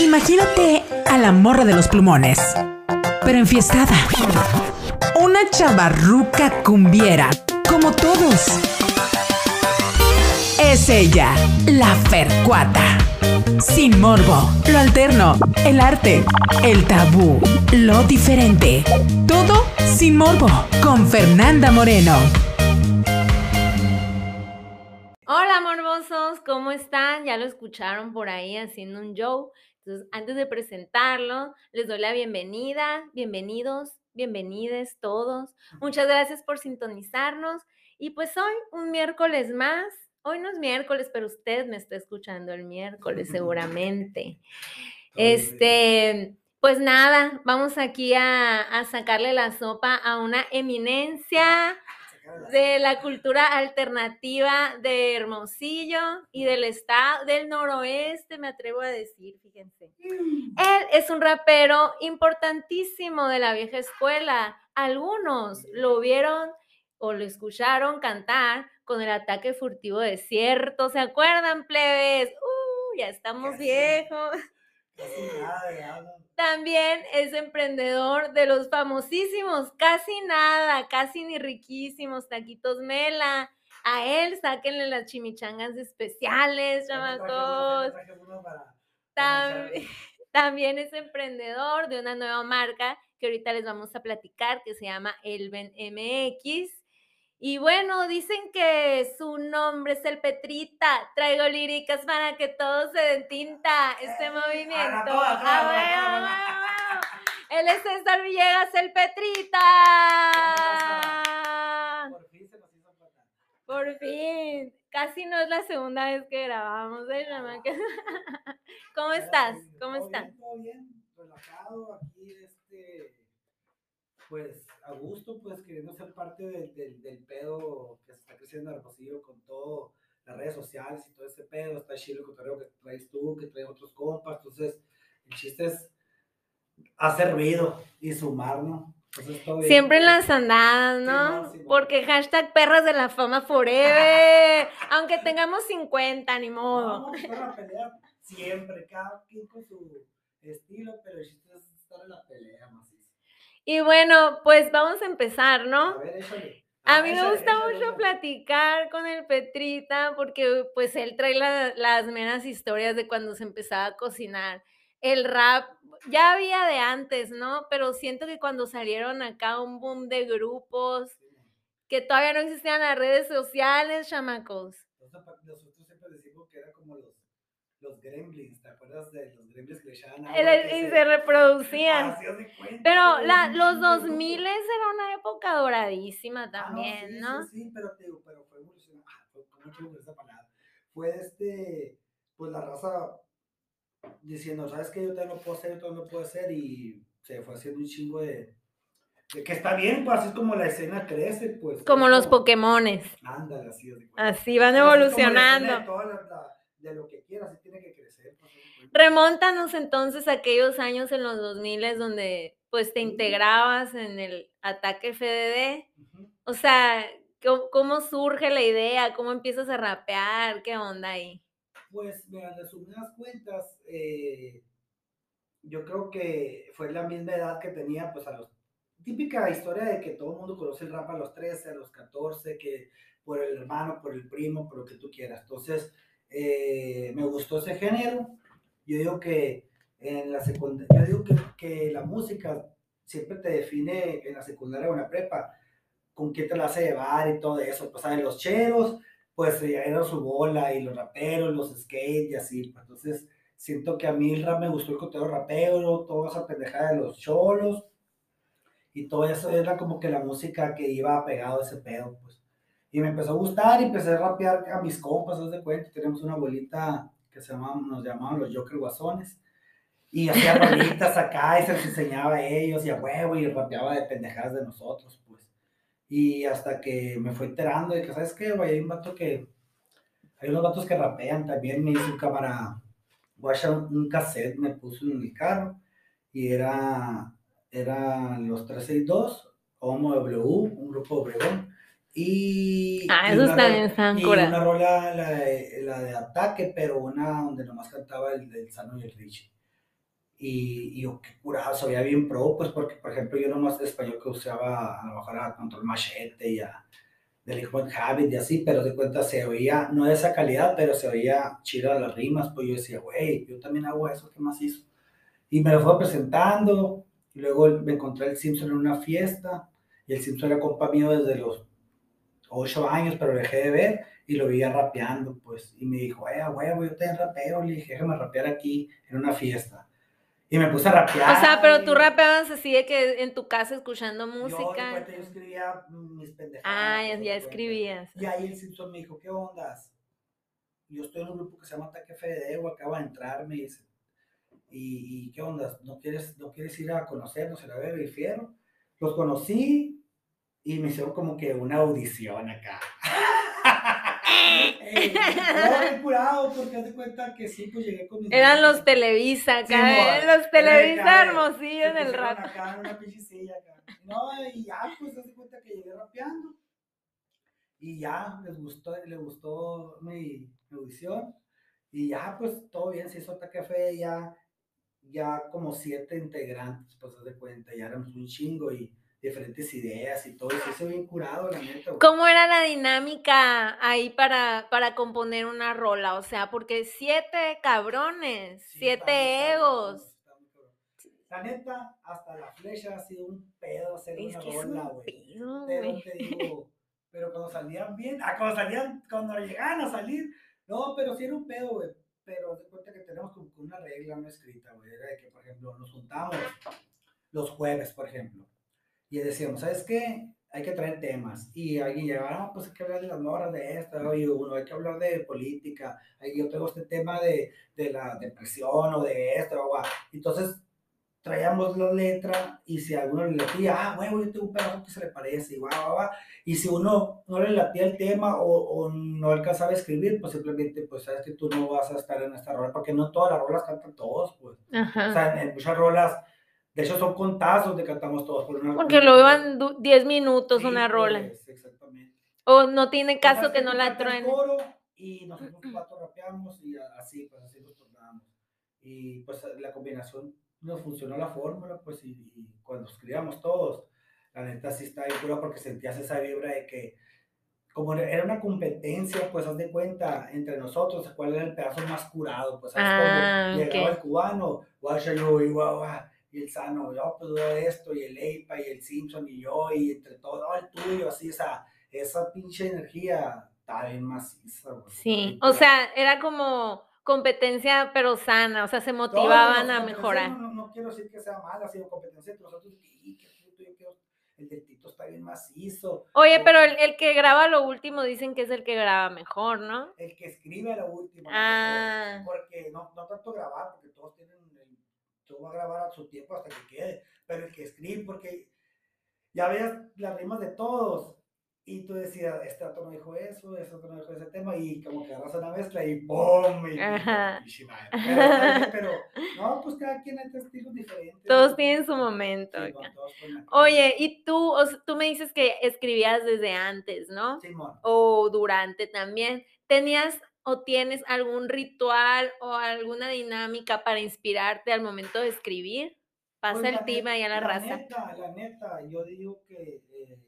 Imagínate a la morra de los plumones, pero enfiestada. Una chavarruca cumbiera, como todos. Es ella, la Fercuata. Sin morbo, lo alterno, el arte, el tabú, lo diferente. Todo sin morbo, con Fernanda Moreno. Hola morbosos, ¿cómo están? Ya lo escucharon por ahí haciendo un show. Entonces, antes de presentarlo, les doy la bienvenida, bienvenidos, bienvenides todos. Muchas gracias por sintonizarnos. Y pues hoy, un miércoles más, hoy no es miércoles, pero usted me está escuchando el miércoles seguramente. Este, pues nada, vamos aquí a, a sacarle la sopa a una eminencia de la cultura alternativa de Hermosillo y del estado del noroeste, me atrevo a decir, fíjense. Él es un rapero importantísimo de la vieja escuela. Algunos lo vieron o lo escucharon cantar con el ataque furtivo desierto. ¿Se acuerdan, plebes? Uh, ya estamos viejos. También es emprendedor de los famosísimos, casi nada, casi ni riquísimos taquitos Mela. A él sáquenle las chimichangas especiales, chamacos. También, también es emprendedor de una nueva marca que ahorita les vamos a platicar que se llama Elven MX. Y bueno, dicen que su nombre es el Petrita. Traigo líricas para que todo se den tinta este movimiento. ¡Ah, Él es César Villegas, el Petrita. Por fin se nos hizo. Por fin. Casi no es la segunda vez que grabamos, ¿eh? ¿Cómo estás? ¿Cómo Todo estás? bien, Todo bien, relajado, aquí este, pues a gusto, pues queriendo ser parte del, del, del pedo que se está creciendo en Hermosillo con todo, las redes sociales y todo ese pedo, está chido el cotorreo que traes tú, que traen otros compas, entonces el chiste es hacer ruido y sumar, ¿no? Entonces, todo bien. Siempre en las andadas, ¿no? Porque hashtag perras de la fama forever. Aunque tengamos 50, ni modo. Vamos a siempre, cada quien con su estilo, pero el chiste es estar en la pelea, macizo. Y bueno, pues vamos a empezar, A ¿no? ver, échale. A Ah, mí me gusta échale, mucho échale. platicar con el Petrita porque pues él trae la- las meras historias de cuando se empezaba a cocinar. El rap ya había de antes, ¿no? Pero siento que cuando salieron acá un boom de grupos, que todavía no existían las redes sociales, chamacos. Nosotros siempre decimos que era como los, los gremlins, ¿te acuerdas de los gremlins que le echaban agua El- y que y se- se reproducían. Cuenta, Pero la, los chingo de grupos. 2000 era una época doradísima Ah, no, también, sí, ¿no? Sí, sí, pero, pero fue evolucionando. Ah, fue- ¿Cómo quiero usar esa palabra? Fue este, pues la raza diciendo, ¿sabes qué? Yo también lo puedo hacer, yo también lo puedo hacer, y se fue haciendo un chingo de. de que está bien, pues así es como la escena crece, pues. Como es los Pokémones. Ándale, así, cuenta. Así van Pero así De, lo que quieras, así tiene que crecer. pues. Remontanos entonces a aquellos años en los 2000 donde pues te integrabas en el ataque FDD. O sea, ¿cómo, cómo surge la idea? ¿Cómo empiezas a rapear? ¿Qué onda ahí? Pues, mira, resumidas cuentas, eh, yo creo que fue la misma edad que tenía, pues, a los... Típica historia de que todo el mundo conoce el rap a los 13, a los 14, que por el hermano, por el primo, por lo que tú quieras. Entonces, eh, me gustó ese género. Yo digo que en la secundaria, digo que, que la música siempre te define en la secundaria o en la prepa, con quién te la hace llevar y todo eso. Pues. Los cheros, pues eh, era su bola y los raperos, los skate y así. entonces, siento que a mí el rap me gustó el contenido rapero, toda esa pendejada de los cholos y todo eso era como que la música que iba pegado a ese pedo, pues. Y me empezó a gustar y empecé a rapear a mis compas, haz de cuenta. Tenemos una abuelita que se llamaban, nos llamaban los Joker Guasones. Y hacía rolitas acá y se les enseñaba a ellos y a huevo y rapeaba de pendejadas de nosotros, pues. Y hasta que me fue enterando de que, ¿sabes qué, güey? Hay un vato que. Hay unos vatos que rapean también. Me hizo un cámara. Un, cassette me puso en el carro. Y era. Eran los 362, Homo W, un grupo Obregón. Y. Ah, una también ro- están Y una rola, la de, la de ataque, pero una donde nomás cantaba el del Sano y el Richie. Y, y yo, qué curado, se veía bien pro, pues porque, por ejemplo, yo nomás de español que usaba a lo mejor a Control Machete y a Delinquent Habit y así, pero de cuenta se oía, no de esa calidad, pero se oía chido las rimas, pues yo decía, güey, yo también hago eso, ¿qué más hizo? Y me lo fue presentando, y luego me encontré el Simpson en una fiesta, y el Simpson era compa mío desde los ocho años, pero dejé de ver, y lo veía rapeando, pues, y me dijo, eh, güey, yo te rapeo, le dije, déjame rapear aquí en una fiesta. Y me puse a rapear. O sea, pero tú rapeabas así de que en tu casa escuchando Yo, de música. yo escribía mis pendejadas. Ah, ya, pues, ya escribías. Y ahí el Simpson me dijo, ¿qué ondas? Yo estoy en un grupo que se llama Ataque Fedeo, acaba de entrar, me dice. ¿Y, y qué ondas? ¿No quieres, ¿No quieres ir a conocernos, a ver, y fiero? Los conocí y me hicieron como que una audición acá. Ey, no, curado, porque haz de cuenta que sí, pues llegué con mis Eran los. Televisa acá, Simón, eh, los era Televisa eh, hermosillo en se el pusieron rap. acá en una pinche silla acá. No, y ya, pues, haz de cuenta que llegué rapeando. Y ya, les gustó, les gustó mi, mi audición. Y ya, pues, todo bien, se hizo Ataque Fe, ya, ya como siete integrantes, pues, haz de cuenta, ya éramos un chingo y diferentes ideas y todo, hizo bien curado, la neta. güey. ¿Cómo era la dinámica ahí para, para componer una rola? O sea, porque siete cabrones, Sí, siete está egos. está. La neta, hasta la flecha ha sido un pedo hacer Es una rola, un güey. pedo, Pero güey. te digo, pero cuando salían bien, ah, cuando salían, cuando llegaban a salir, no, pero sí era un pedo, güey. Pero de cuenta que tenemos como una regla no escrita, güey. Era de que, por ejemplo, nos juntamos los jueves, por ejemplo. Y decíamos, ¿sabes qué? Hay que traer temas. Y alguien llegaba, no, pues hay que hablar de las morras de esto, y uno, hay que hablar de política. Ahí yo tengo este tema de, de la depresión o de esto, o, entonces traíamos la letra y si a alguno le latía, ah, huevo, yo tengo un pedazo que se le parece, y guau, guau. Y si uno no le latía el tema o, o no alcanzaba a escribir, pues simplemente, pues sabes que tú no vas a estar en esta rola, porque no todas las rolas cantan todos, pues. O Ajá. sea, en, en muchas rolas, hecho son contazos de cantamos todos por una Porque luego iban du- 10 minutos Sí, una rola. pues, exactamente. O no tiene caso que no la coro y nosotros cuatro rapeamos y así, pues así nos tornamos. Y pues la combinación nos funcionó la fórmula, pues y, y cuando escribíamos todos, la neta sí está pura porque sentías esa vibra de que como era una competencia, pues haz de cuenta entre nosotros, cuál era el pedazo más curado, pues ¿sabes? Ah, Como llegaba ok. el cubano, guacha yo, y guau, y el sano, yo pues yo esto, y el Eipa, y el Simpson, y yo, y entre todo el tuyo, así, esa, esa pinche energía está bien maciza, güey. Sí, o sea, era como competencia pero sana, o sea, se motivaban a mejorar. No, no, quiero decir que sea mala, sino competencia entre nosotros, y qué puto, yo quiero, el del Tito está bien macizo. Oye, o pero el, el que graba lo último dicen que es el que graba mejor, ¿no? el que escribe a la última. Ah. Porque no, no tanto grabar, porque todos tienen, el, todo va a grabar a su tiempo hasta que quede, pero el que escribe, porque ya veas las rimas de todos, y tú decías, este otro no dijo eso, este otro no dijo ese tema, y como que agarras una mezcla y ¡pum! Y, y- y pero, pero, no, pues cada quien tiene estilos diferentes. Todos ¿no? tienen su momento. Sí, Oye, y tú, o sea, tú me dices que escribías desde antes, ¿no? Simón. O durante también. ¿Tenías o tienes algún ritual o alguna dinámica para inspirarte al momento de escribir? Pasa Pues, el la tema y a la, la raza. Neta, la neta, yo digo que eh,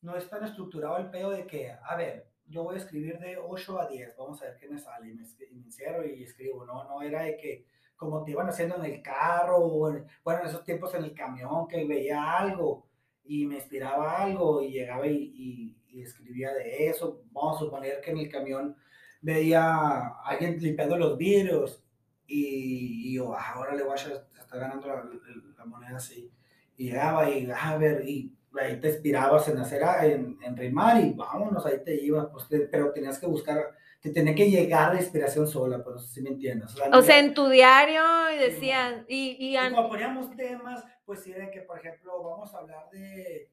no es tan estructurado el pedo de que, a ver, yo voy a escribir de 8 a 10, vamos a ver qué me sale, y me, me encierro y escribo, no, no era de que como te iban haciendo en el carro, o en- bueno, en esos tiempos en el camión, que veía algo y me inspiraba algo y llegaba y, y- y escribía de eso, vamos a suponer que en el camión veía a alguien limpiando los vidrios y, y yo, ah, ahora le voy a está ganando la, la- moneda así. Y llegaba y, ah, a ver, y ahí te inspirabas en hacer, ah, en, en rimar y vámonos, ahí te ibas, pues, te- pero tenías que buscar, te tenía que llegar la inspiración sola, no sé si me entiendes. O sea, era- en tu diario y Sí, mo. y, y y an- cuando poníamos temas, pues sí era que, por ejemplo, vamos a hablar de,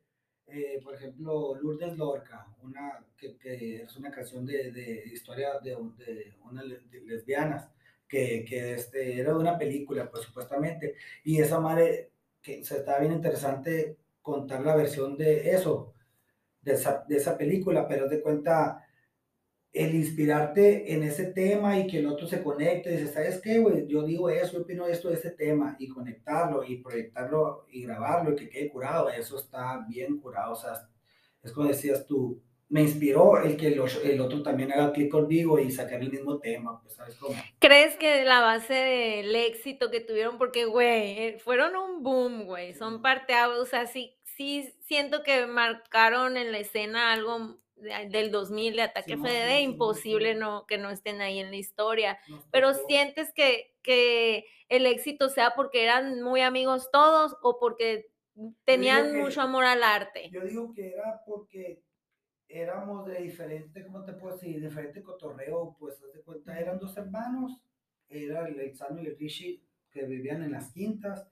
eh, por ejemplo, Lourdes Lorca, una, que, que es una canción de, de historia de, de unas lesbianas, que, que este, era de una película, pues supuestamente, y esa madre, que se estaba bien interesante contar la versión de eso, de esa, de esa película, pero de cuenta, el inspirarte en ese tema y que el otro se conecte, dices, ¿sabes qué, güey? Yo digo eso, yo opino esto de ese tema y conectarlo y proyectarlo y grabarlo y que quede curado, eso está bien curado, o sea, es como decías tú, me inspiró el que el, otro también haga clic conmigo y sacar el mismo tema, pues, ¿sabes cómo? ¿Crees que la base del éxito que tuvieron, porque, güey, fueron un boom, güey, son parte, o sea, sí, sí siento que marcaron en la escena algo del 2000 de Ataque FDD, imposible no, que no estén ahí en la historia, pero sientes que, que el éxito sea porque eran muy amigos todos o porque tenían mucho amor al arte. Yo digo que era porque éramos de diferente, ¿cómo te puedo decir? Diferente cotorreo, pues, de cuenta, eran dos hermanos, era el Exano y el Rishi, que vivían en las quintas,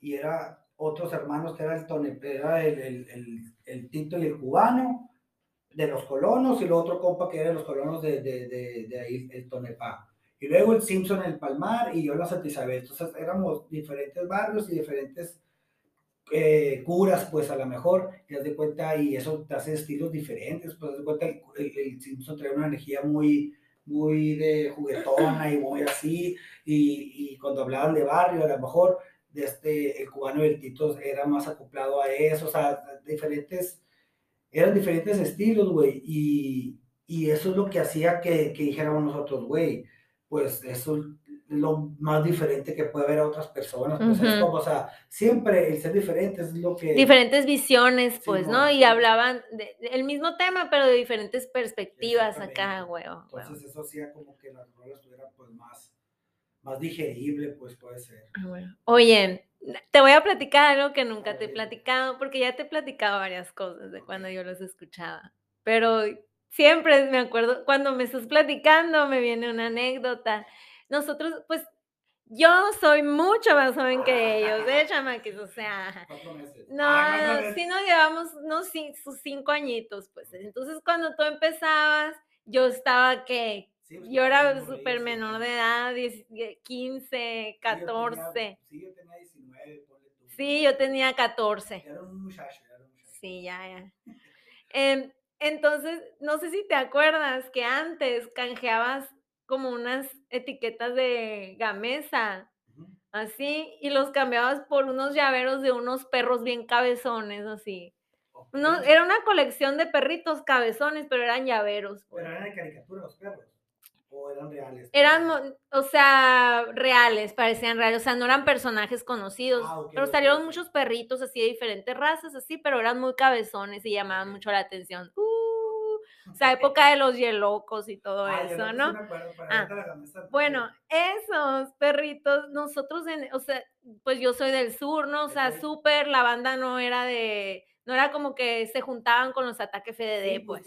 y era otros hermanos que era el Tone, era el, el, el, el Tito y el cubano, de los colonos, y el otro compa que era de los colonos de, de, de, de ahí, el Tonepá. Y luego el Simpson en el Palmar y yo en la Santa Isabel. Entonces éramos diferentes barrios y diferentes eh, curas, pues a lo mejor, haz de cuenta, y eso te hace estilos diferentes, pues haz de cuenta, el, el, Simpson trae una energía muy, muy de juguetona y muy así, y, y, cuando hablaban de barrio, a lo mejor, de este, el cubano y el Tito era más acoplado a eso, o sea, diferentes, eran diferentes estilos, güey, y, y eso es lo que hacía que, que dijéramos nosotros, güey, pues eso lo más diferente que puede haber a otras personas. Pues, o sea, siempre el ser diferente es lo que... Diferentes visiones, pues, ¿no? Y hablaban del mismo tema, pero de diferentes perspectivas acá, güey. Entonces eso hacía como que las rolas estuvieran pues más, más digerible, pues puede ser. Ah, Oye, te voy a platicar algo que nunca te he platicado, porque ya te he platicado varias cosas de cuando yo los escuchaba, pero siempre me acuerdo, cuando me estás platicando me viene una anécdota. Nosotros, pues, yo soy mucho más joven que ellos, de chamaquis, o sea, no, sí nos llevamos unos sus cinco añitos, pues, entonces cuando tú empezabas, yo estaba que, pues, yo era súper menor de edad, 15, 14. Sí, yo tenía 19, Sí, yo tenía 14. Era un muchacho, era un muchacho. Sí, ya, ya. Em, entonces, no sé si te acuerdas que antes canjeabas como unas etiquetas de gamesa, así, y los cambiabas por unos llaveros de unos perros bien cabezones, así. No, era una colección de perritos cabezones, pero eran llaveros. Pues. ¿Pero eran de caricatura los perros? ¿O eran reales? Eran, o sea, reales, parecían reales, o sea, no eran personajes conocidos, ah, pero salieron muchos perritos así de diferentes razas, así, pero eran muy cabezones y llamaban mucho la atención. Uh, o sea, época de los yelocos y todo ah, eso, ¿no? Ah, bueno, esos perritos, nosotros, en, o sea, pues yo soy del sur, ¿no? O sea, súper, la banda no era de, no era como que se juntaban con los ataques FDD, pues.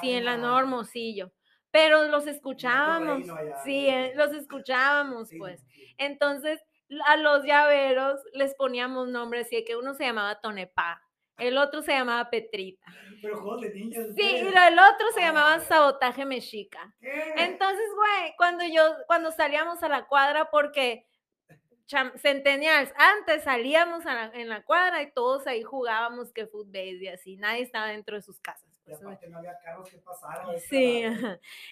sí, en la Nueva Hermosillo. Pero los escuchábamos, sí, eh, los escuchábamos, pues. Entonces, a los llaveros les poníamos nombres, y que uno se llamaba Tonepá, el otro se llamaba Petrita. Pero juegos de niños. Sí, y el otro se llamaba. Sabotaje Mexica. Entonces, güey, cuando yo, cuando salíamos a la cuadra, porque Centennials, antes salíamos en la cuadra y todos ahí jugábamos que fútbol y así, nadie estaba dentro de sus casas. No había carros que pasaran. Sí,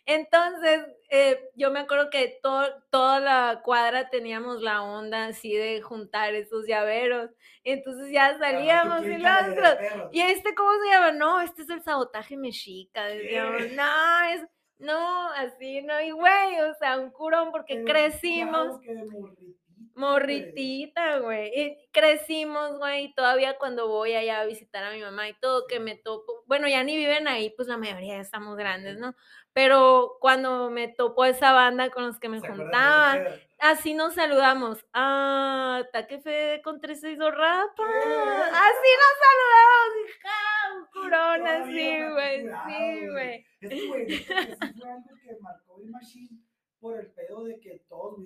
entonces eh, yo me acuerdo que toda la cuadra teníamos la onda así de juntar esos llaveros. Entonces ya salíamos y los ¿Y este cómo se llama? No, este es el sabotaje mexica. Decíamos, no, es. No, así no, y güey, o sea, un curón porque crecimos. Morritita, güey. Y crecimos, güey, y todavía cuando voy allá a visitar a mi mamá y todo, que me topo, bueno, ya ni viven ahí, pues la mayoría estamos grandes, ¿no? Pero cuando me topo esa banda con los que me juntaban, así nos saludamos. Ah, Taque Fede con 36 rapa. Así nos saludamos, hija, un curón así, güey. Sí, güey. Es que, güey, es algo que marcó el machine por el pedo de que todos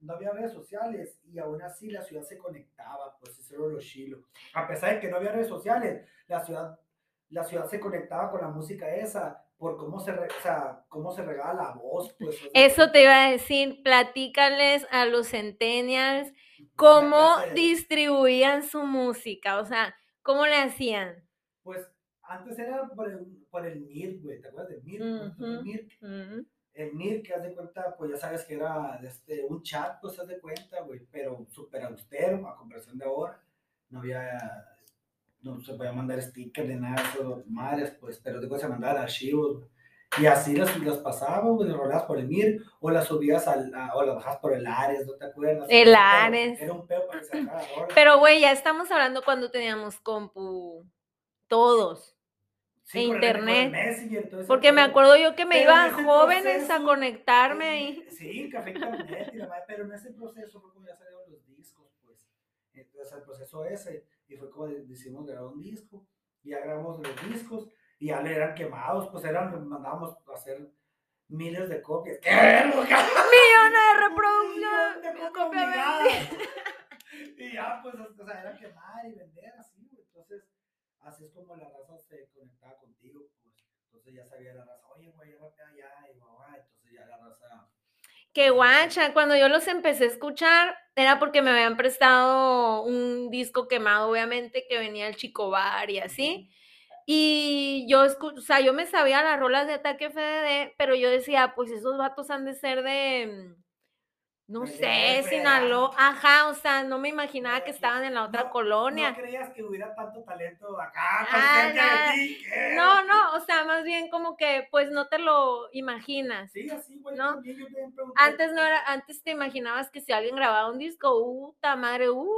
no había redes sociales y aún así la ciudad se conectaba, pues eso era lo chilo. A pesar de que no había redes sociales, la ciudad, la ciudad se conectaba con la música esa, por cómo se, o sea, cómo se regala la voz. Pues, eso te iba a decir, platícales a los centennials cómo distribuían su música, o sea, cómo le hacían. Pues Antes era por el, por el MIR, güey, ¿te acuerdas del MIR? Ujú. El MIR, que haz de cuenta, pues ya sabes que era este, un chat, pues haz de cuenta, güey, pero súper austero a comparación de ahora. No había, no se podía mandar stickers ni nada, eso, madres, pues, pero digo, se mandaban archivos. Y así las, las pasaba, güey, las rolabas por el MIR, o las subías al, a- o las bajabas por el Ares, ¿no te acuerdas? El Ares. Era un pedo para que se. Pero, güey, ya estamos hablando cuando teníamos compu todos. Sí, e el- el internet. Messenger, todo Porque me acuerdo yo que me Pero iba en ese jóvenes a conectarme ahí. Sí, café internet y la madre, pero en ese proceso fue como ya salieron los discos, pues. Entonces el proceso ese, y fue como de- decidimos grabar un disco, y ya grabamos los discos, y ya le eran quemados, pues eran, mandábamos a hacer miles de copias. ¡Qué! Millones de reproducciones. Y ya, pues, o sea, era quemar y vender así, así es como la raza se conectaba contigo, pues. Entonces ya sabía la raza, oye, güey, rapea allá, y guau, entonces ya la raza. Que guacha, cuando yo los empecé a escuchar era porque me habían prestado un disco quemado, obviamente, que venía el Chico Bar y así. Y yo, o sea, yo me sabía las rolas de Ataque FDD, pero yo decía, pues esos vatos han de ser de, mm, no Pues, sé, Sinaloa. Ajá, o sea, no me imaginaba que estaban en la otra No- colonia. No creías que hubiera tanto talento acá, tan Ah, cerca de ti. ¿qué? No, no, o sea, más bien como que, pues no te lo imaginas. Sí, así, güey. No. también yo. Antes no era, antes te imaginabas que si alguien grababa un disco, puta madre, uh.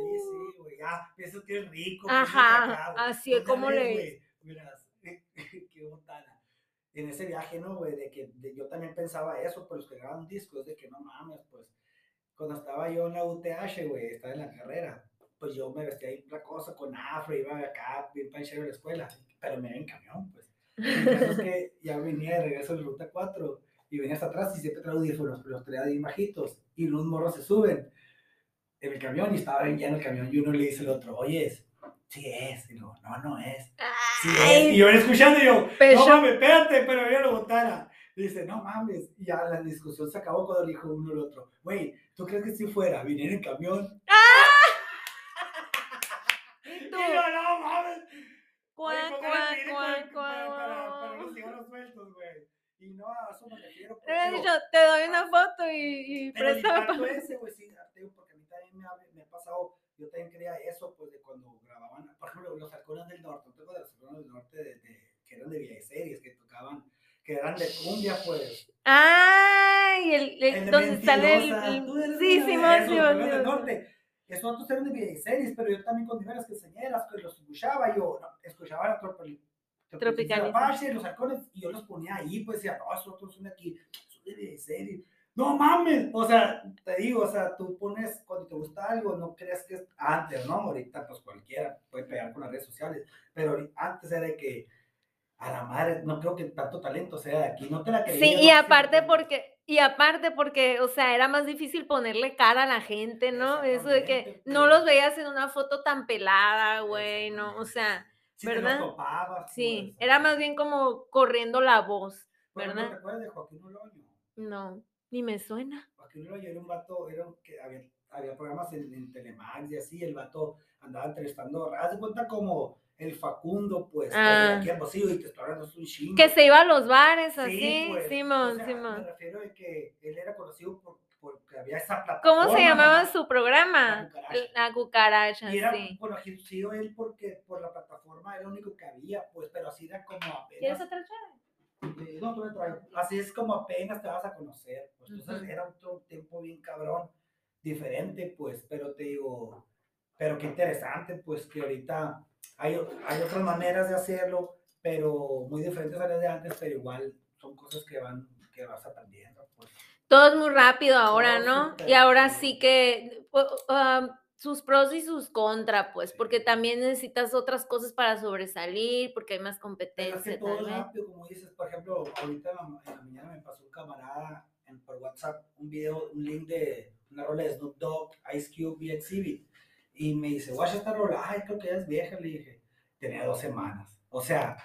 Sí, sí, güey, ya, pienso que es rico. Ajá, acá, así es Una como le- Miras, qué botana. En ese viaje, ¿no, güey? De que de- yo también pensaba eso, pero los que graban discos, de que no mames, pues, cuando estaba yo en la UTH, güey, estaba en la carrera, pues yo me vestía ahí cosa con afro, iba acá, bien panchero a la escuela, pero me iba en camión, pues. Caso es que ya venía de regreso de ruta 4 y venía hasta atrás y siempre traía audífonos, pero los traía bien bajitos y unos morros se suben en el camión y estaba bien lleno el camión y uno le dice al otro, oye, es- sí es, y luego, no, no es. Sí es. Y yo escuchando y yo, Pecho. no mames, espérate, pero yo lo botara. Dice, no mames. Y ya la discusión se acabó cuando dijo uno al otro, güey, ¿tú crees que si fuera, viniera en camión? ¿y Y tú? yo, no mames. Póngale vidrio cuac, con- para, los cigarros sueltos, güey. Y no, a eso me refiero. Digo, dicho, te doy una foto y, y Pero préstame pa- ese, güey, sí, te porque a mí también me ha, me ha pasado, yo también creía eso, pues, de cuando grababan, por ejemplo, los halcones del norte, ¿no te acuerdas de los halcones del norte de, de- que eran de videoseries, que tocaban, que eran de cumbia, pues, Ay, el, el- el de donde sale el, el- sí, halcones del norte. Esos otros eran de videoseries, pero yo también con diversas quinceañeras, que los escuchaba, yo no, escuchaba la tropi- Tropicaliza. Apache, los halcones, y yo los ponía ahí, pues decía, no, esos otros son de aquí, son de videoseries. No mames, o sea, te digo, o sea, tú pones, cuando te gusta algo, no crees que es antes, ¿no? Ahorita, pues cualquiera puede pegar con las redes sociales, pero antes era de que, a la madre, no creo que tanto talento sea de aquí, no te la creías. Sí, no y aparte no- porque, y aparte porque, o sea, era más difícil ponerle cara a la gente, ¿no? Eso de que no los veías en una foto tan pelada, güey, ¿no? O sea, los ¿verdad? topabas, sí, pues, era más bien como corriendo la voz, Por ejemplo, ¿Te ¿verdad? acuerdas de Joaquín Oloño? No, ni me suena. Joaquín Oloño era un vato, era que había, había programas en, en Telemax y así, el vato andaba entrevistando, haz de cuenta como el Facundo, pues, Ah. aquí a Hermosillo, y te estoy hablando, un chingo. Que se iba a los bares Sí, así, pues, Simón, o sea, Simón. Me refiero de que él era conocido por, porque había esa plataforma. ¿Cómo se llamaba su programa? La cucaracha. La cucaracha, Y era sí. conocido él porque por la plataforma era lo único que había, pues, pero así era como ¿Quieres apenas. otra no, tú me. Así es como apenas te vas a conocer. Pues entonces era otro tiempo bien cabrón, diferente, pues, pero te digo, pero qué interesante, pues que ahorita hay, hay otras maneras de hacerlo, pero muy diferentes a las de antes, pero igual son cosas que van, que vas aprendiendo, pues. Todo es muy rápido ahora, Todo ¿no? Y ahora sí que um, sus pros y sus contras, pues, porque también necesitas otras cosas para sobresalir, porque hay más Pero competencia que todo rápido, como dices, por ejemplo, ahorita en la, en la mañana me pasó un camarada en, por WhatsApp un video, un link de una rola de Snoop Dogg, Ice Cube y Exhibit. Y me dice, guacha esta rola, ay, creo que ya es vieja, le dije. Tenía dos semanas. O sea,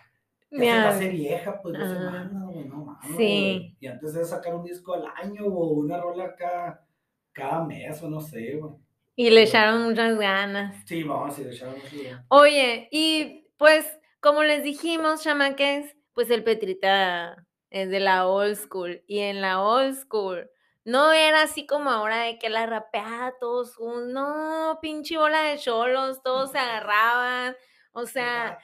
ya se hace vieja, pues dos Ah. semanas, güey, no mames. Sí. Y antes de sacar un disco al año o una rola cada, cada mes o no sé, güey. Y le echaron muchas ganas. Sí, vamos, si le echamos. sí, güey. Oye, y pues como les dijimos, chamaques, pues el Petrita es de la old school. Y en la old school no era así como ahora de que la rapeada todos, un- no, pinche bola de cholos, todos se agarraban. O sea,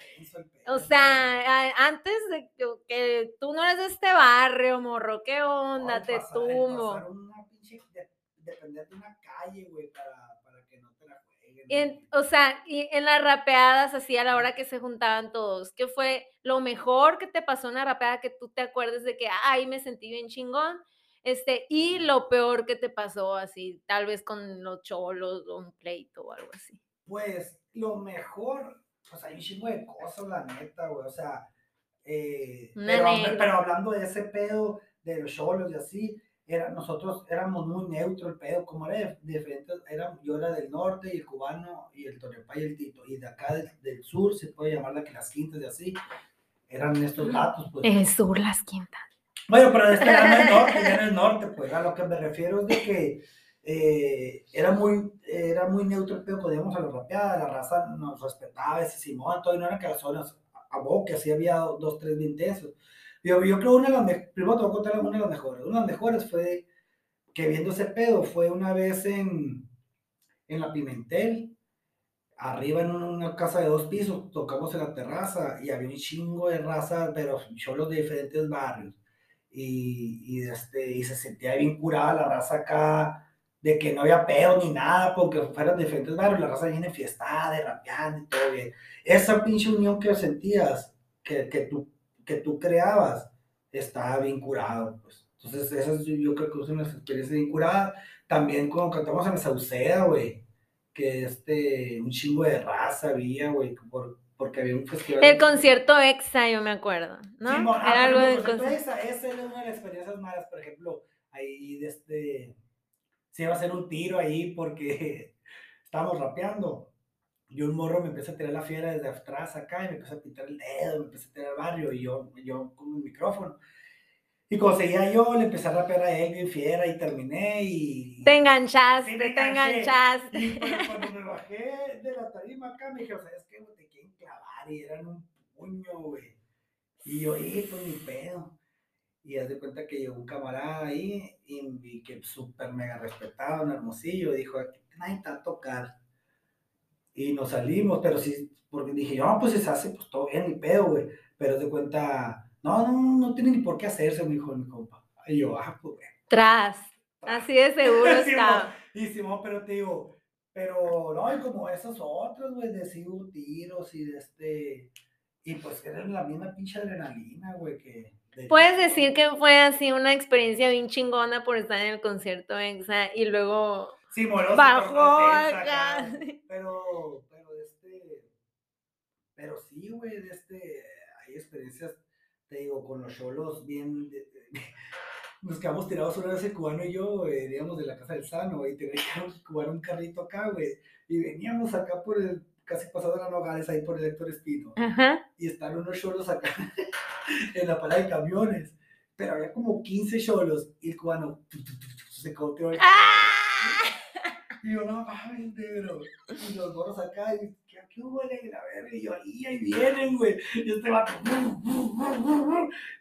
o sea, antes de que, que tú no eres de este barrio, morro, ¿qué onda? Te pasar- tumbo. pasar una pinche, de- depender de una calle, güey, para, para que no te la jueguen. Y en- o sea, y en las rapeadas, así a la hora que se juntaban todos, ¿qué fue lo mejor que te pasó en una rapeada que tú te acuerdes de que, ay, me sentí bien chingón? Este, y lo peor que te pasó, así, tal vez con los cholos o un pleito o algo así. Pues lo mejor, pues hay un chingo de cosas, la neta, güey. O sea, eh, pero, pero hablando de ese pedo de los cholos y así, era, nosotros éramos muy neutro el pedo, como era de, diferentes, era, yo era del norte y el cubano y el Torrepa y el Tito, y de acá del, del sur se puede llamar la que las quintas y así, eran estos datos, pues. El sur, las quintas. Bueno, pero este era el norte, ya en el norte, pues a lo que me refiero es de que eh, era muy era muy neutro el pedo cuando íbamos a la rapeada, la raza nos respetaba, ese Simón, todo, y no eran cabezones a boca, así había dos, tres bien tensos. Yo, yo creo una de las, me- primero te voy a contar una de las mejores, una de las mejores fue que viendo ese pedo, fue una vez en, en la Pimentel, arriba en una casa de dos pisos, tocamos en la terraza y había un chingo de raza, pero cholos de diferentes barrios. Y, y, este, y se sentía bien curada la raza acá, de que no había pedo ni nada, porque fueran de diferentes barrios, la raza viene fiestada, rapeando y todo bien. Esa pinche unión que sentías, que, que, tú, que tú creabas, estaba bien curado, pues. Entonces, esa es, yo, creo que es una experiencia bien curada. También cuando cantamos en la Sauceda, güey, que este, un chingo de raza había, güey, por, porque había un festival. El concierto EXA, yo me acuerdo, ¿no? Simón, ah, Era por algo del concierto. esa, esa era una de las experiencias malas, por ejemplo, ahí de este, se iba a hacer un tiro ahí porque estábamos rapeando. Y un morro me empieza a tirar la fiera desde atrás acá y me empieza a pintar el dedo, me empieza a tirar el barrio y yo, yo con el micrófono. Y como seguía yo, le empecé a rapear a él bien fiera y terminé y... Te enganchaste, Sí, te enganchaste. Y cuando, cuando me bajé de la tarima acá, me dijeron, ¿sabes qué? güey? Te quieren clavar y eran un puño, güey. Y yo, y pues ni pedo. Y haz de cuenta que llegó un camarada ahí y, y que súper mega respetado, un hermosillo, dijo, aquí nadie te va a tocar. Y nos salimos, pero sí, porque dije, no, pues si se hace, pues todo bien, ni pedo, güey. Pero de cuenta, no, no, no tiene ni por qué hacerse, me dijo mi compa. Y yo, ah, pues, güey. Tras. Así de seguro estaba. Y Simón, pero te digo, pero no, y como esos otros, güey, de sí tiros y de este. Y pues era la misma pinche adrenalina, güey, que. de- Puedes decir que fue así una experiencia bien chingona por estar en el concierto EXA y luego Sí, moroso, bajó acá. Pero, pero de este. Pero sí, güey, de este. Hay experiencias, te digo, con los cholos bien. de- de- nos quedamos tirados una vez el cubano y yo, güey, digamos, de la casa del Sano, güey, y teníamos que jugar un carrito acá, güey. Y veníamos acá por el. Casi pasado la Nogales, ahí por el Héctor Espino. Ajá. y están unos cholos acá en la parada de camiones. Pero había como 15 cholos y el cubano tu, tu, tu, tu, se coteó. ¡Ah! Y yo, no mames, negro. Y los gorros acá, y ¿qué, qué hubo, negra? A ver, y yo, y ahí vienen, güey. Y este vato,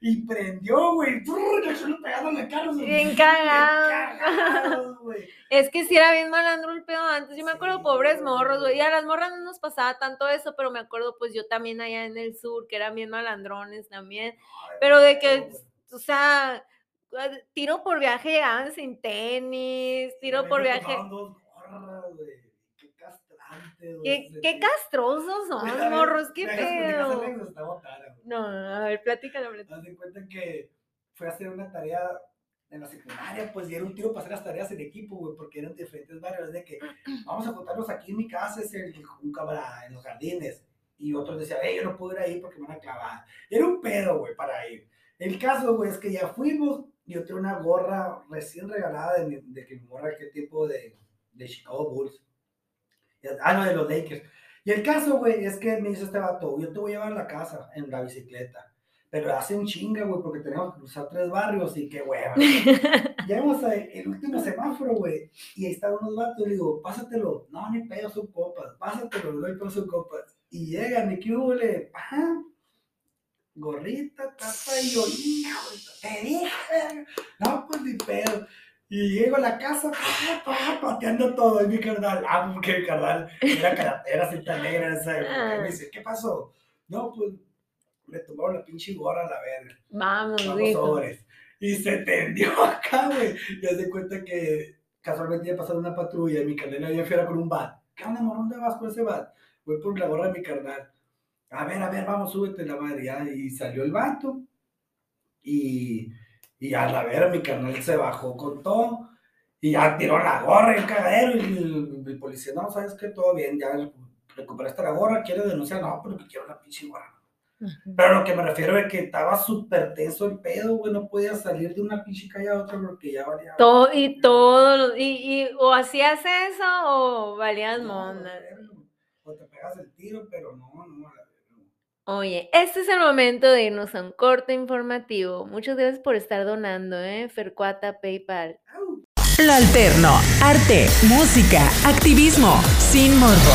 y prendió, güey. Yo solo pegando en la cara. Bien cagado. güey. Es que sí era bien malandro el pedo antes. Yo me acuerdo, Sí, pobres güey. morros, güey. Y a las morras no nos pasaba tanto eso, pero me acuerdo, pues yo también allá en el sur, que eran bien malandrones también. Ay, Pero de que, güey. o sea, tiro por viaje llegaban sin tenis, tiro por viaje. dos güey. Qué castrante, güey. Qué, ese qué sentido. castrosos son, ver, morros, qué ¿me dejas explicar esa pedo. güey. No, a ver, platícalo, platícalo. Haz de cuenta que fue a hacer una tarea en la secundaria, pues, era un tiro para hacer las tareas en equipo, güey, porque eran diferentes barrios, de que vamos a juntarnos aquí en mi casa, es el, un camarada, en los jardines, y otros decían, hey, yo no puedo ir ahí porque me van a clavar. Era un pedo, güey, para ir. El caso, güey, es que ya fuimos, yo tengo una gorra recién regalada de, mi, de que mi morra, qué tipo de, de Chicago Bulls. Ah, no, de los Lakers. Y el caso, güey, es que me dice este vato, yo te voy a llevar a la casa en la bicicleta. Pero hace un chinga, güey, porque tenemos que cruzar tres barrios y qué hueva. Llegamos al último semáforo, güey, y ahí estaban unos vatos. Y le digo, pásatelo. No, ni pedo, son compas. Pásatelo, no hay pedo, son compas. Y llegan, y qué hubo, le, ¡pam! gorrita, tapa y yo, hijo, te dije, no, pues ni pedo. Y llego a la casa, pa, pa, pateando todo, y mi carnal, ah, porque mi carnal era caratera, cinta negra, esa, Ah. me dice, ¿qué pasó? No, pues, le tomaron la pinche gorra a la verga, Vamos, vamos sobres. Y se tendió acá, güey, y hace cuenta que casualmente iba pasando una patrulla, y mi carnal había fuera con un bat. ¿Qué onda, morón, dónde vas con ese bat? Voy por la gorra de mi carnal a ver, a ver, vamos, súbete la madre. Ya, y salió el vato. Y, y a la ver, mi carnal se bajó con todo. Y ya tiró la gorra el cagadero. Y el, el policía, no, sabes que todo bien, ya recuperaste la gorra, quiere denunciar. No, pero que quiero la pinche gorra. Pero lo que me refiero es que estaba súper tenso el pedo, güey. No podía salir de una pinche calle a otra porque ya valía. Todo, y todos los- y, y o hacías eso o valías No, O te pegas el tiro, pero no, no. Oye, este es el momento de irnos a un corte informativo. Muchas gracias por estar donando, ¿eh? Fercuata, PayPal. Lo alterno. Arte, música, activismo, sin morbo.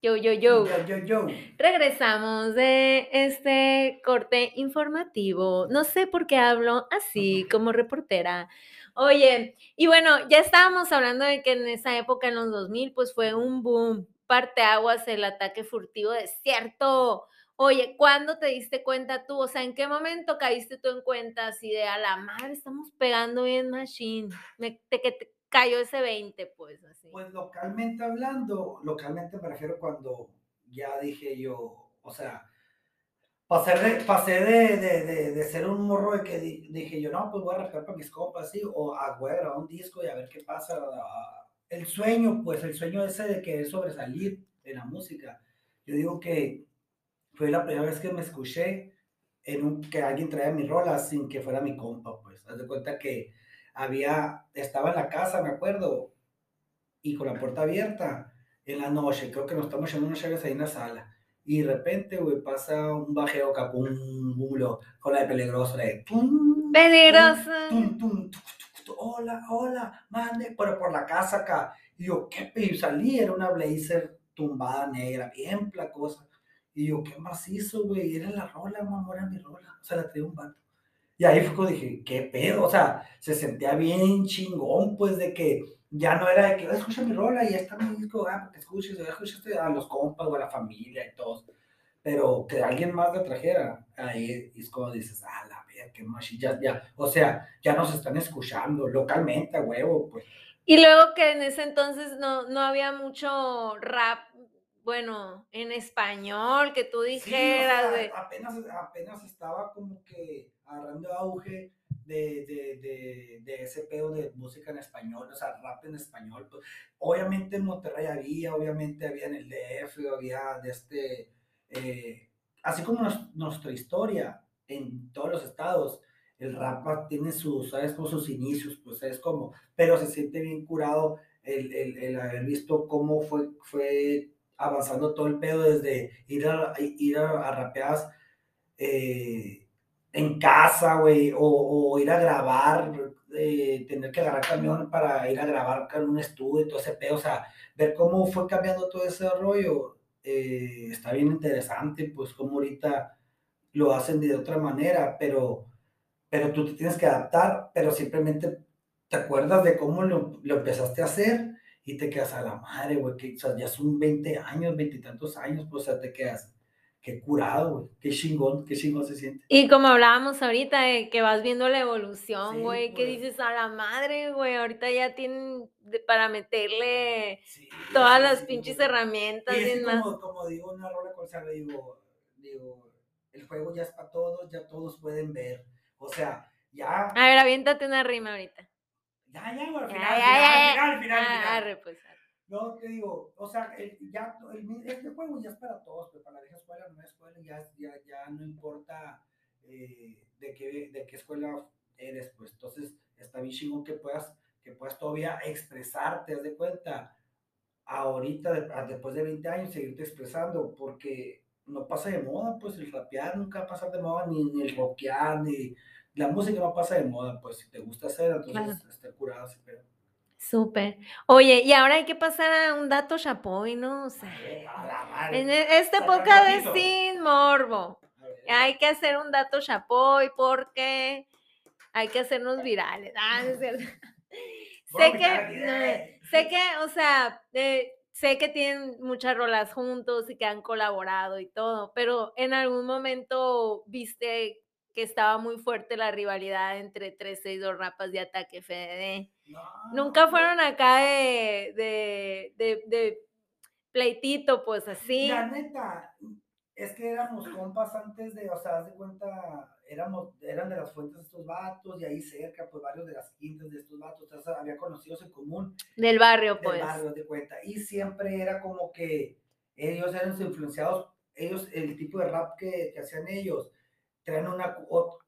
Yo, yo, yo. Yo, yo, yo. Regresamos de este corte informativo. No sé por qué hablo así como reportera. Oye, y bueno, ya estábamos hablando de que en esa época, en los 2000, pues fue un boom, parteaguas, el ataque furtivo de cierto. Oye, ¿cuándo te diste cuenta tú? O sea, ¿en qué momento caíste tú en cuenta así de a la madre, estamos pegando bien machine? Me, te, que te cayó ese 20, pues así. Pues localmente hablando, localmente me refiero cuando ya dije yo, o sea, pasé de, pasé de, de, de, de ser un morro de que di- dije yo, no, pues voy a rapear para mis compas, así, o a grabar un disco y a ver qué pasa. El sueño, pues el sueño ese de querer sobresalir en la música. Yo digo que fue la primera vez que me escuché en un, que alguien traía mi rola sin que fuera mi compa, pues. Haz de cuenta que había, estaba en la casa, me acuerdo, y con la puerta abierta en la noche, creo que nos estamos echando unas chaves ahí en la sala. Y de repente, güey, pasa un bajeo capum, bulo, con la de peligroso, de tum, Peligrosa. tum, tum, hola, hola, mande, pero por la casa acá. Y yo, ¿qué pe-? Y salí, era una blazer tumbada negra, bien placosa. Y yo, ¿qué macizo, güey? Era la rola, mamá, era mi rola. O sea, la traía un vato. Y ahí fue cuando dije, ¿qué pedo? O sea, se sentía bien chingón, pues, de que ya no era de que, "Ah, escucha mi rola y ya está mi disco, ah, porque escuches, ya escuchaste a los compas o a la familia y todos. Pero que alguien más la trajera, ahí es cuando dices, ah, la verga, qué machi, ya, ya, o sea, ya nos están escuchando localmente, a huevo, pues. Y luego que en ese entonces no, no había mucho rap, bueno, en español, que tú Sí, o sea, dijeras, de- apenas, apenas estaba como que agarrando auge de, de, de, de ese pedo de música en español, o sea, rap en español. Pues, obviamente en Monterrey había, obviamente había en el DF, había de este, eh, así como nos- nuestra historia en todos los estados, el rap tiene sus, ¿sabes? Como sus inicios, pues es como, pero se siente bien curado el, el, el haber visto cómo fue, fue avanzando todo el pedo desde ir a, ir a, a eh, en casa, güey, o, ir a grabar, eh, tener que agarrar camión para ir a grabar en un estudio y todo ese pedo, o sea, ver cómo fue cambiando todo ese rollo, eh, está bien interesante, pues como ahorita lo hacen de otra manera, pero, pero tú te tienes que adaptar, pero simplemente te acuerdas de cómo lo empezaste a hacer y te quedas a la madre, güey, que o sea, ya son 20 años, 20 y tantos años, pues o sea, te quedas, qué curado, güey, qué chingón, qué chingón se siente. Y como hablábamos ahorita, de que vas viendo la evolución, Sí, güey, que pues. dices, a la madre, güey, ahorita ya tienen de- para meterle Sí, todas sí, las sí, pinches herramientas Y es que como, como digo una rola con digo, digo, el juego ya es para todos, ya todos pueden ver. O sea, ya, A ver, aviéntate una rima ahorita. Ya, ya, güey, al final, ya, final, final, al final, al Ah, final. pues. No, te digo, o sea, el, ya, el, este juego ya es para todos, pero para la vieja escuela, nueva escuela, ya, ya, ya no importa eh, de, qué, de qué escuela eres, pues entonces está bien chingón que puedas, que puedas todavía expresarte, haz de cuenta, ahorita, de- a- después de 20 años, seguirte expresando, porque no pasa de moda, pues el rapear nunca va a pasar de moda, ni, ni el rockear, ni la música no pasa de moda, pues si te gusta hacer, entonces Claro. está curado, ese pedo. Súper. Oye, y ahora hay que pasar a un dato chapoy, ¿no? O sea, A la madre. en e- este podcast de ratito. Sin Morbo. Hay que hacer un dato chapoy porque hay que hacernos virales. Ah, no es. Bueno, sé que, no, eh. sé que, o sea, eh, sé que tienen muchas rolas juntos y que han colaborado y todo, pero en algún momento viste que estaba muy fuerte la rivalidad entre 362 Rapas y Ataque FDD. No, Nunca pues, fueron acá de, de, de, de pleitito, pues así. La neta, es que éramos compas antes de, o sea, haz de cuenta, éramos, eran de las fuentes de estos vatos y ahí cerca, pues varios de las quintas de estos vatos, o sea, había conocidos en común Del barrio, del pues. barrio, haz de cuenta, y siempre era como que ellos eran influenciados, ellos, el tipo de rap que, que hacían ellos, traían una,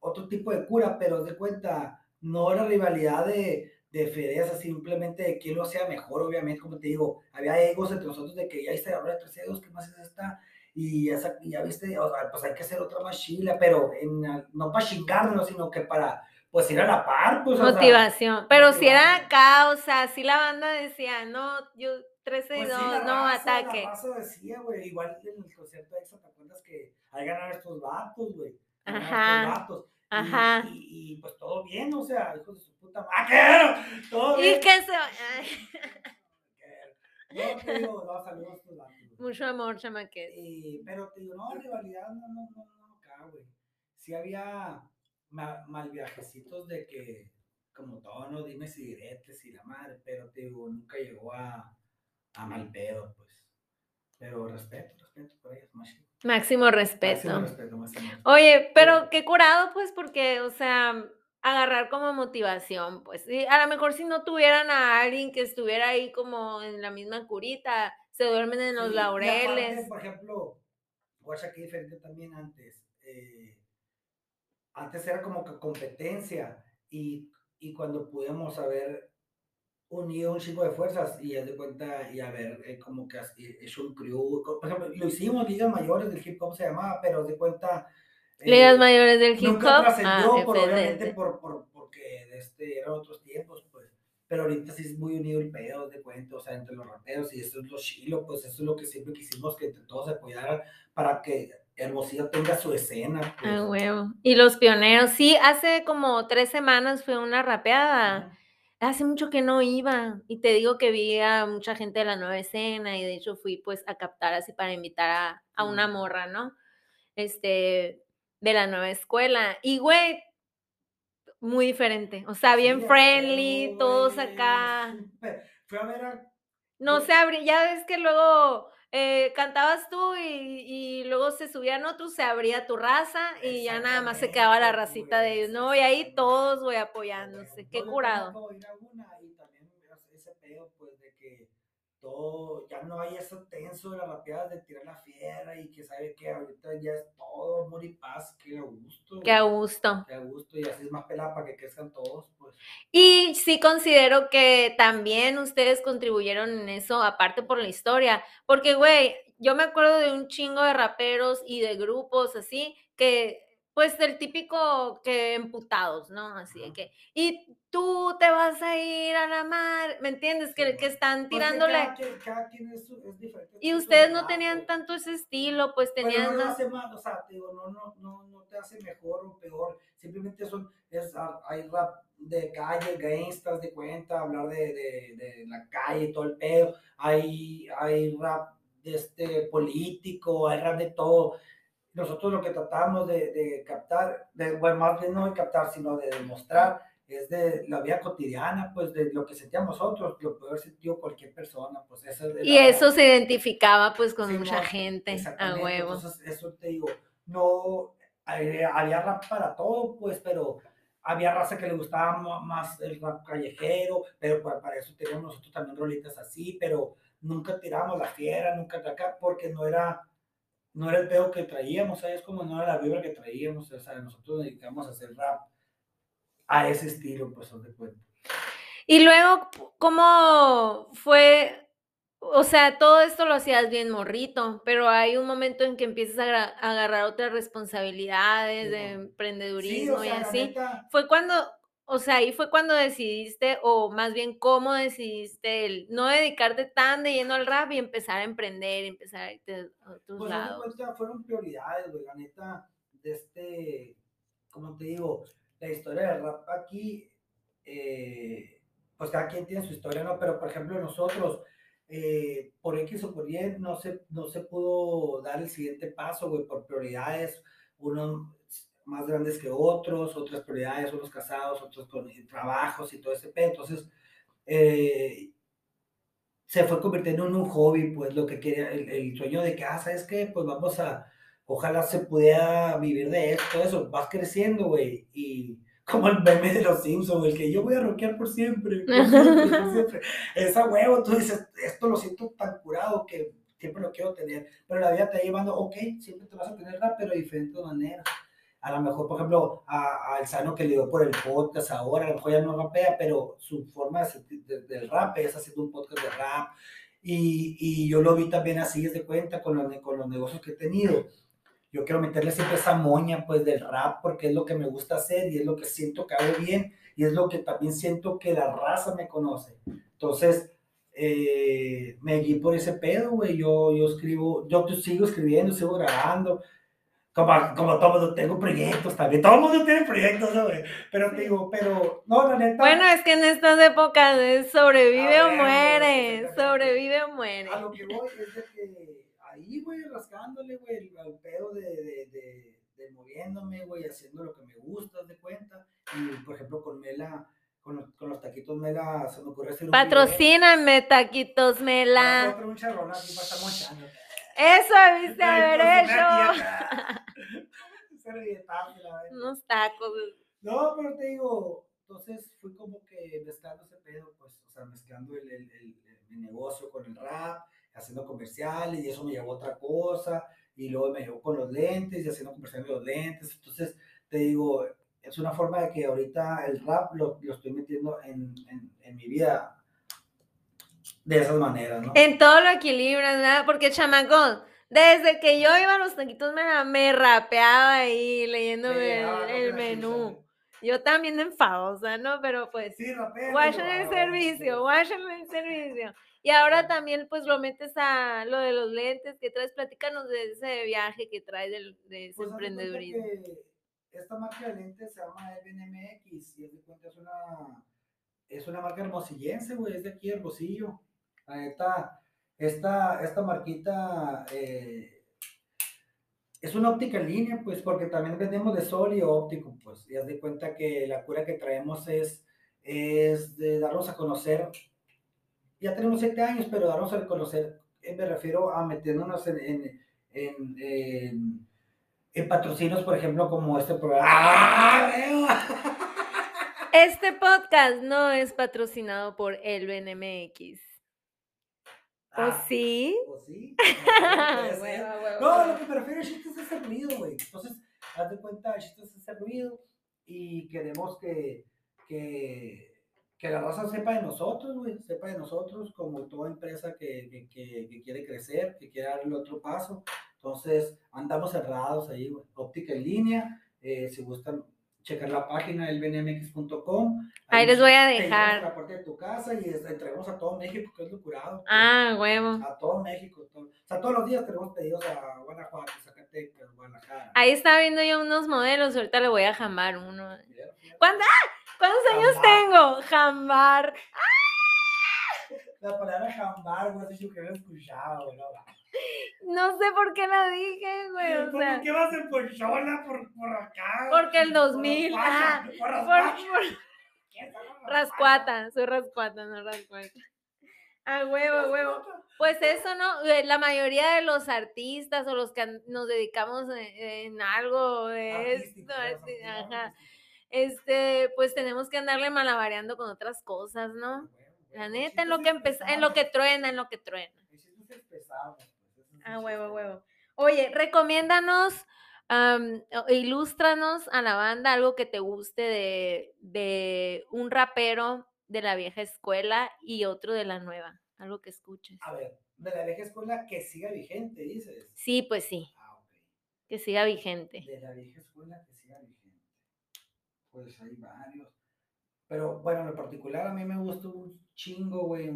otro tipo de cura, pero de cuenta, no era rivalidad de, de federas, simplemente de quién lo hacía mejor, obviamente, como te digo, había egos entre nosotros de que ya está ahora de tres egos, ¿qué más es esta? Y ya, sa- y ya viste, o sea, pues hay que hacer otra más chila, pero en, no para chingarnos, sino que para, pues ir a la par, pues, o sea, Motivación. Pero si era motivación. acá, o sea, si la banda decía, no, yo 13 y Pues 2, sí, no, raza, ataque. La decía, güey, igual en el concierto de EXA, ¿te acuerdas que hay ganar estos vatos, güey? Ajá, vatos. Y- ajá. Y, y, pues todo bien, o sea, hijos de su puta madre. Todo bien. Y que se... No, te digo, no, saludos vatos. güey. Mucho amor, chamaquet. Eh, pero te digo, no, rivalidad, no, no, no, no, acá, güey. Sí había ma- mal viajecitos de que, como todo, no dime si diretes y la madre, pero te digo, nunca llegó a, a mal pedo, pues. Pero respeto, respeto por ellos, más chido. Máximo respeto. Máximo respeto, máximo. Oye, pero qué curado, pues, porque, o sea, agarrar como motivación, pues. Y a lo mejor si no tuvieran a alguien que estuviera ahí como en la misma curita, se duermen en los Sí, y aparte, laureles. por ejemplo, guacha, que diferente también antes. eh, antes era como que competencia y, y cuando pudimos haber unido un chico de fuerzas y de cuenta y haber eh, como que hecho un crew. Por ejemplo, lo hicimos, ligas mayores del hip hop se llamaba, pero de cuenta. eh, Ligas mayores del hip Nunca hop. trascendió, Ah, por, obviamente por, por, porque este, eran otros tiempos, pues. Pero ahorita sí es muy unido el pedo, de cuenta, o sea, entre los raperos y eso es lo chilo, pues eso es lo que siempre quisimos que entre todos se apoyaran para que Hermosillo tenga su escena, pues. Ah, huevo. Y los pioneros, sí, hace como tres semanas fue una rapeada. Ajá. Hace mucho que no iba y te digo que vi a mucha gente de la nueva escena y de hecho fui pues a captar así para invitar a, a una morra, ¿no? Este, de la nueva escuela. Y güey, muy diferente, o sea, bien Sí, friendly, huevo, todos güey, acá. Fui a ver a No güey. se abría, ya ves que luego eh, cantabas tú y, y luego se subían otros, se abría tu raza y ya nada más se quedaba la racita de ellos, ¿no? Y ahí todos, güey, apoyándose. Qué yo curado. también acabo de ir a una y también ese- ese pedo, pues, de que todo, ya no hay eso tenso de las rapeadas de tirar la fiera y que sabe que ahorita ya es todo amor y paz, que a gusto. Qué a gusto. Que a gusto y así es más pelada para que crezcan todos, pues. Y sí considero que también ustedes contribuyeron en eso, aparte por la historia, porque, güey, yo me acuerdo de un chingo de raperos y de grupos así, que, pues, el típico que emputados, ¿no? Así de que, y tú te vas a ir a la mar, ¿me entiendes? Que, que están Pues tirándole. cada quien, cada quien es, su- es diferente. Y ustedes no tenían tanto ese estilo, pues Pero tenían... no lo más- hace más, o sea, te digo, no, no, no, no te hace mejor o peor, simplemente son, es, ah, hay rap de calle, gangsters de cuenta, hablar de, de, de la calle y todo el pedo, hay, hay rap de este político, hay rap de todo. Nosotros lo que tratamos de, de captar, de, bueno, más bien no de captar, sino de demostrar, es de la vida cotidiana, pues de lo que sentíamos nosotros, lo puede haber sentido cualquier persona, pues eso es Y la- eso se identificaba, pues, con Sí, mucha no, gente, a huevo. Entonces, eso te digo, no eh, había rap para todo, pues, pero había raza que le gustaba más el rap callejero, pero para eso teníamos nosotros también rolitas así, pero nunca tiramos la fiera, nunca de acá, porque no era, no era el pedo que traíamos, ¿sabes? Como no era la vibra que traíamos, o sea, nosotros nos dedicamos a hacer rap a ese estilo, pues, de cuenta. Y luego, ¿cómo fue? O sea, todo esto lo hacías bien morrito, pero hay un momento en que empiezas a, agarrar otras responsabilidades de. Sí, emprendedurismo o y sea, así. neta, Fue cuando, o sea, ahí fue cuando decidiste, o más bien cómo decidiste el no dedicarte tan de lleno al rap y empezar a emprender, empezar a irte a otros Pues lados. cuenta, fueron prioridades, güey, la neta, de este, como te digo, la historia del rap aquí, eh, pues cada quien tiene su historia, ¿no? Pero por ejemplo nosotros, eh, por X o por Y, no se, no se pudo dar el siguiente paso, güey, por prioridades, unos más grandes que otros, otras prioridades, unos casados, otros con trabajos y todo ese pedo. Entonces, eh, se fue convirtiendo en un hobby, pues lo que quería, el, el sueño de que, ah, ¿sabes qué? Pues vamos a, ojalá se pudiera vivir de esto, eso, vas creciendo, güey, y como el meme de los Simpsons, el que yo voy a rockear por siempre, por siempre, por siempre. Esa huevo, tú dices, esto lo siento tan curado que siempre lo quiero tener, pero la vida te va llevando, ok, siempre te vas a tener rap, pero de diferentes maneras. A lo mejor, por ejemplo, a- al Sano que le dio por el podcast ahora, a lo mejor ya no rapea, pero su forma de, de- del rap es haciendo un podcast de rap. Y, y yo lo vi también así, es de cuenta, con los, con los negocios que he tenido. Yo quiero meterle siempre esa moña, pues, del rap, porque es lo que me gusta hacer y es lo que siento que hago bien y es lo que también siento que la raza me conoce. Entonces, eh, me guié por ese pedo, güey. Yo, yo escribo, yo sigo escribiendo, sigo grabando. Como, como todo mundo, tengo proyectos también. Todo el mundo tiene proyectos, ¿no, güey? Pero te digo, pero, no, la neta. Bueno, es que en estas épocas es sobrevive A o ver, muere, sobrevive o muere. A lo que voy es de que ahí, güey, rascándole, güey, al pedo de, de, de, de moviéndome, güey, haciendo lo que me gusta, de cuenta. Y, por ejemplo, con Mela, con los, con los taquitos Mela, se me ocurrió hacer un video. Patrocíname, taquitos Ah, Mela. otro Eso debiste haber hecho. Unos tacos. No, pero te digo, entonces fui como que mezclando ese pedo, pues, o sea, mezclando el, el, el- mi negocio con el rap, haciendo comerciales, y eso me llevó a otra cosa, y luego me llevó con los lentes, y haciendo comerciales de los lentes, entonces, te digo, es una forma de que ahorita el rap lo, lo estoy metiendo en, en, en mi vida de esas maneras, ¿no? En todo lo equilibras, ¿verdad? Porque chamacón, desde que yo iba a los taquitos Mela, me rapeaba ahí leyéndome el, ah, el sí, menú. Yo también enfadosa, ¿no? Pero pues, Sí, rapea, el servicio, guáchame el servicio. Y ahora también pues lo metes a lo de los lentes que traes, platícanos de ese viaje que traes del- de, ese Pues de emprendedurismo. esta marca de lentes se llama LNMX y haz de cuenta es una, es una marca hermosillense, güey, es de aquí Hermosillo. La esta, esta marquita eh, es una óptica en línea, pues, porque también vendemos de sol y óptico, pues, y haz de cuenta que la cura que traemos es, es de darnos a conocer, ya tenemos siete años, pero darnos a conocer, eh, me refiero a meternos en, en, en, en- patrocinios, por ejemplo, como este programa. ¡Ah! Este podcast no es patrocinado por el BNMX. ¿O Ah, sí? ¿O sí? Huevo, No, lo que me refiero es chiste es ese ruido, güey. Entonces, haz de cuenta, el chiste es ese ruido y queremos que, que, que la raza sepa de nosotros, güey. Sepa de nosotros como toda empresa que, que, que, que quiere crecer, que quiere darle otro paso. Entonces, andamos cerrados ahí, güey. Óptica en línea. eh, si gustan checar la página del bnmx.com. Ahí les voy a dejar. la puerta de tu casa y entregamos a todo México, que es lo curado. Ah, huevo. A todo México. todo- o sea, todos los días tenemos pedidos a Guanajuato, Zacatecas, Guadalajara. Ahí estaba viendo yo unos modelos, ahorita le voy a jambar uno. ¿Cuándo? ¿Cuántos años tengo? Jambar. La palabra jambar, güey, si yo que escuchado. No, No sé por qué la dije, güey. O ¿Por qué vas en Ponchola por, por acá? porque el Por 2000. Raspacha, Ah, por por- por- ¿Qué es la rascuata. Soy rascuata, no rascuata. Ah, huevo, huevo. Raspacha? Pues eso, ¿no? Eh, La mayoría de los artistas o los que nos dedicamos en, en algo de esto, ajá, este, pues tenemos que andarle malabareando con otras cosas, ¿no? La neta, en lo que empezó, en lo que truena, en lo que truena. Ah, huevo, chiste. huevo. Oye, recomiéndanos, o- ilústranos a la banda algo que te guste de, de un rapero de la vieja escuela y otro de la nueva, algo que escuches. A ver, de la vieja escuela que siga vigente, dices. Sí, pues sí, Ah, ok. que siga vigente. De la vieja escuela que siga vigente. Pues hay varios. Pero bueno, en lo particular a mí me gusta un chingo, güey,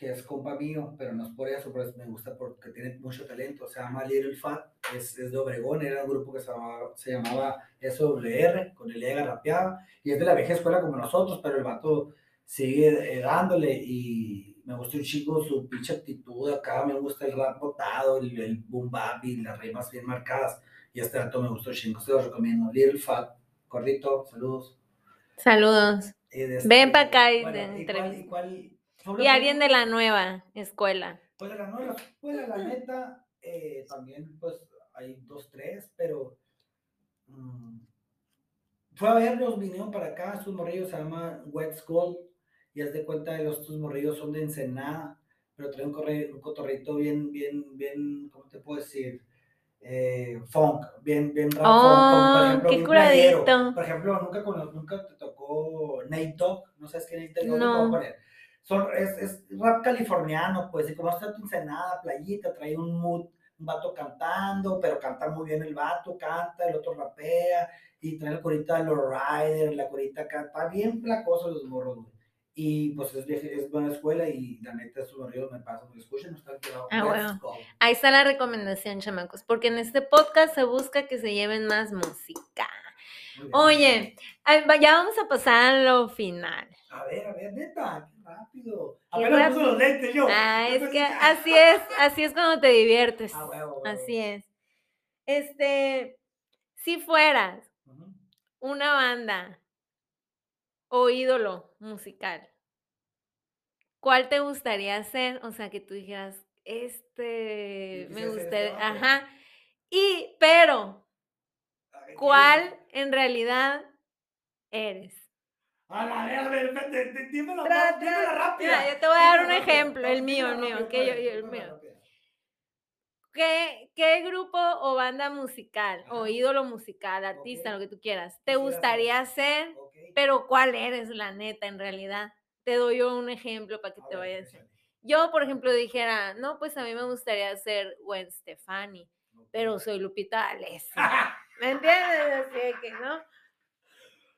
que es compa mío, pero no es por eso, pero me gusta porque tiene mucho talento. Se llama Little Fat, es, es de Obregón, era un grupo que se llamaba, se llamaba SWR, con el Ega rapeaba, y es de la vieja escuela como nosotros, pero el vato sigue eh, dándole y me gusta un chingo su pinche actitud acá, me gusta el rap botado, el, el boom bap y las rimas bien marcadas, y este dato me gustó un chingo, se los recomiendo. Little Fat, corrito, saludos. Saludos. De este- Ven pa' acá y bueno, te ¿y cuál- entrevisto. y cuál- sobre Y alguien de la nueva escuela. Pues de la nueva escuela, la neta, eh, también pues hay dos, tres, pero mm, fue a verlos, vinieron para acá, estos morrillos se llaman Wet Skull, y haz de cuenta de los estos morrillos son de Ensenada, pero traen un, corre- un cotorrito bien, bien, bien, ¿cómo te puedo decir? Eh, funk, bien, bien rap Oh, funk, qué bien playero. curadito. Por ejemplo, nunca, nunca te tocó Nate Dogg, no sabes qué Nate Dogg, No. te poner. Son, es, es rap californiano, pues, y como está tu Ensenada, playita, trae un mood, un vato cantando, pero canta muy bien el vato, canta, el otro rapea, y trae la corita de los Riders, la corita canta, bien placoso los morros, güey. Y pues es, es buena escuela y la neta esos morrillos me pasan, me escuchan, no están quedados. Ah, bueno. Ahí está la recomendación, chamacos, porque en este podcast se busca que se lleven más música. Oye, ya vamos a pasar a lo final. A ver, a ver, neta, qué rápido. Apenas puso los lentes yo. Ah, es que así es, así es cuando te diviertes. Ah. Así es. Este, si fueras una banda o ídolo musical, ¿cuál te gustaría ser? O sea, que tú dijeras, este, me gustaría, ajá. Y, pero, ¿cuál en realidad eres? A la ver, a ver, vete, di- dímelo, Tra-. Mira, yo te voy a dar un ejemplo, el mío, el mío, que yo- yo- el mío. ¿Qué, qué grupo o banda musical o ídolo musical, artista, Ok. lo que tú quieras, te gustaría ser? Ok. Pero ¿cuál eres la neta en realidad? Te doy yo un ejemplo para que A te ver, vayas. Yo, por ejemplo, dijera, no, pues a mí me gustaría ser Gwen Stefani, Ok. pero soy Lupita D'Alessio. ¿Me entiendes? Así que, ¿no?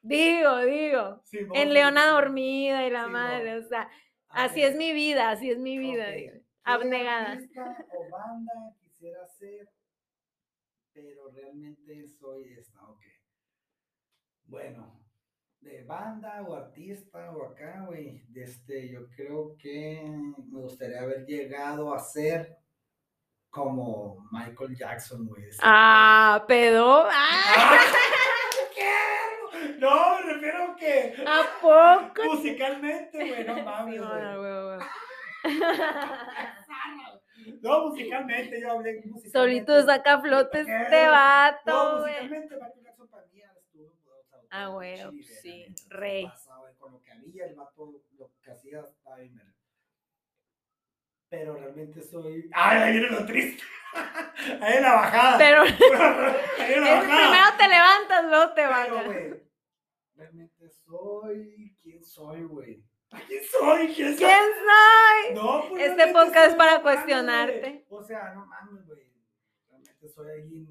Digo, digo. En Leona sí. Dormida y la madre, o sea, A así ver, es mi vida, así es mi vida. ok. digo, ¿Qué Abnegada. artista o banda quisiera ser, pero realmente soy esta, ok. Bueno, de banda o artista o acá, güey, este, yo creo que me gustaría haber llegado a ser como Michael Jackson, güey. Ah, pedo. ¡Ah! ¿Qué? No, me refiero que ¿A poco? musicalmente, güey, no mames, güey. bueno, güey, güey. No, musicalmente, yo hablé musicalmente. Solito saca flotes ¿Qué? este vato, No, musicalmente Michael Jackson para mí estuvo, Ah, güey, sí, rey. güey, Con lo que había, el vato, lo que hacía, estaba bien. Pero realmente soy. ¡Ay, ahí viene lo triste! ahí en la bajada. Pero ahí en la es- bajada. primero te levantas, luego te bajas. güey, realmente soy. ¿Quién soy, güey? ¿Quién soy? ¿Quién soy? ¿Quién soy? No, pues, Este podcast es para cuestionarte. O sea, no mames, güey. Realmente soy alguien,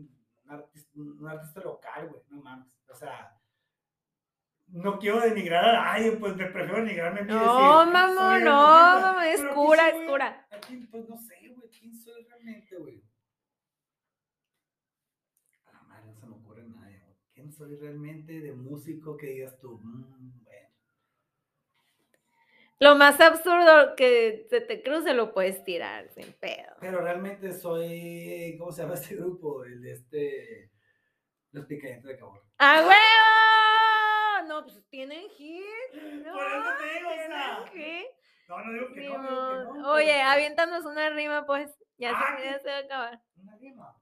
un artista, un artista local, güey. No mames. O sea, no quiero denigrar a nadie, pues me prefiero denigrarme a mí. y No, mamá, no, mamá, es cura, ¿quién es cura. Pues no sé, güey. ¿Quién soy realmente, güey? A la madre, no se me ocurre nadie, güey. ¿Quién soy realmente de músico que digas tú? "Mm, bueno. Lo más absurdo que se te cruce lo puedes tirar sin pedo. Pero realmente soy, ¿cómo se llama este grupo? El de este, los picadientes de Cabor. ¡A huevo! No, pues tienen hit. No, Por eso te digo, o sea, hit. No, no digo que no, digo que no. Oye, pero- pues aviéntanos una rima, pues. Ya, Ah, se, ya se va a acabar. Una rima.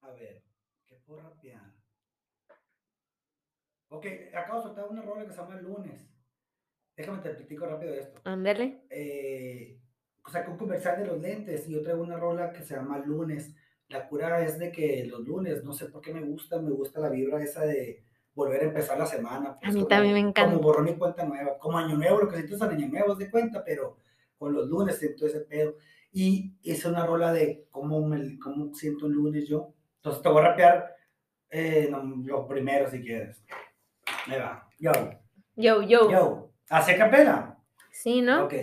A ver, ¿qué puedo rapear? Ok, acabo de soltar una rola que se llama Lunes. Déjame te platico rápido esto. Ándale. eh, o sea, un comercial de los lentes y yo traigo una rola que se llama Lunes. La cura es de que los lunes, no sé por qué me gusta, me gusta la vibra esa de volver a empezar la semana. pues, A mí como- también me encanta. Como borrón y cuenta nueva, como año nuevo, lo que siento es año nuevo, de cuenta, pero con los lunes siento ese pedo. Y es una rola de cómo, me, cómo siento un lunes yo. Entonces te voy a rapear eh, no, lo primero si quieres. Ahí va. Yo. Yo, yo. Yo, ¿hace capela? Sí, ¿no? Ok.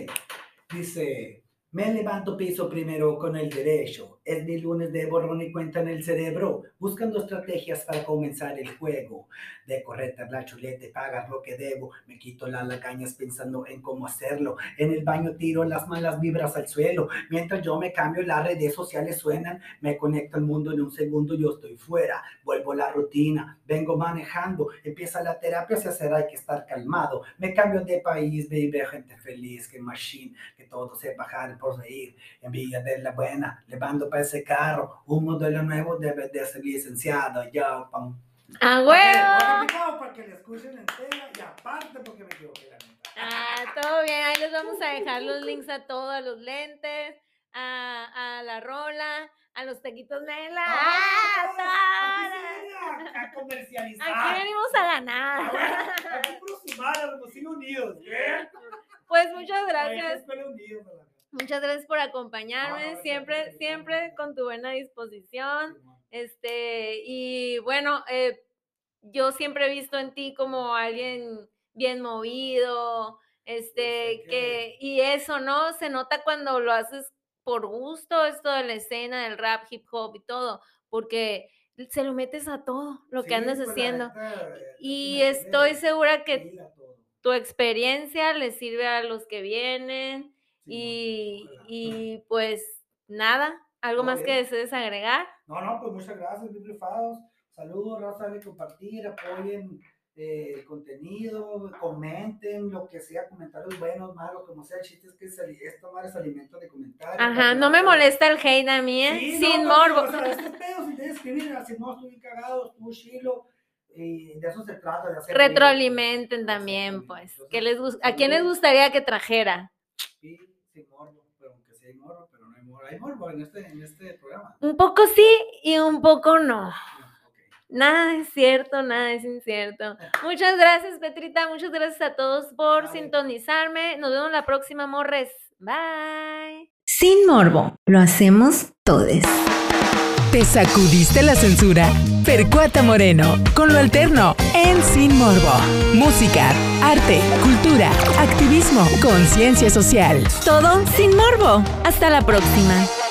Dice, me levanto piso primero con el derecho. Es mi lunes de borrón y cuenta en el cerebro, buscando estrategias para comenzar el juego. De correcta la chuleta y pagar lo que debo. Me quito las lagañas pensando en cómo hacerlo. En el baño tiro las malas vibras al suelo. Mientras yo me cambio, las redes sociales suenan. Me conecto al mundo en un segundo, yo estoy fuera. Vuelvo a la rutina, vengo manejando. Empieza la terapia, se hacer hay que estar calmado. Me cambio de país, baby, gente feliz, que machine, que todo se bajar por reír. Envidia de la buena, levando para ese carro. Un modelo nuevo debe de ser licenciado. Ya, pam. ¡A huevo! replicado para que le escuchen entera y aparte porque me equivoqué la neta. Ah, todo bien. Ahí les vamos a dejar los links a todos, a los lentes, a, a la rola, a los taquitos Nela. ¡Ah! aquí todo. viene a, a comercializar. Aquí venimos a Ah, ganar. Aquí puros humanos, nos siguen unidos. ¿eh? Pues muchas gracias. Muchas gracias por acompañarme. Siempre, siempre con tu buena disposición. Este, y bueno, eh, yo siempre he visto en ti como alguien bien movido, este, que- y eso, ¿no? Se nota cuando lo haces por gusto, esto de la escena del rap, hip hop y todo, porque se lo metes a todo lo que andas pues, haciendo. eh, Y estoy segura que tu experiencia les sirve a los que vienen y, y pues nada, algo más que desees agregar. No, no, pues muchas gracias, bien rifados. Saludos, raza, de compartir, apoyen eh, el contenido, comenten lo que sea, comentarios buenos, malos, como sea. El chiste es que se- esto madre es alimento de comentarios. Ajá, no me molesta el hate a mí, ¿eh? Sí, sin no, morbo. O sea, estos pedos, si te escribir, así no, estuve bien cagado, estuvo chilo. Y de eso se trata, de hacer. reír, Retroalimenten pues. también, pues. Entonces, ¿Qué les ¿A quién les gustaría que trajera? Sí, sin morbo, pero aunque sí hay morbo, pero no hay morbo. En este, en este programa. Un poco sí y un poco no. Nada es cierto, nada es incierto. Muchas gracias, Petrita. Muchas gracias a todos por sintonizarme. Nos vemos la próxima, morres. Bye. Sin morbo, lo hacemos todos. ¿Te sacudiste la censura? Percuata Moreno, con lo alterno, en Sin Morbo. Música, arte, cultura, activismo, conciencia social. Todo sin morbo. Hasta la próxima.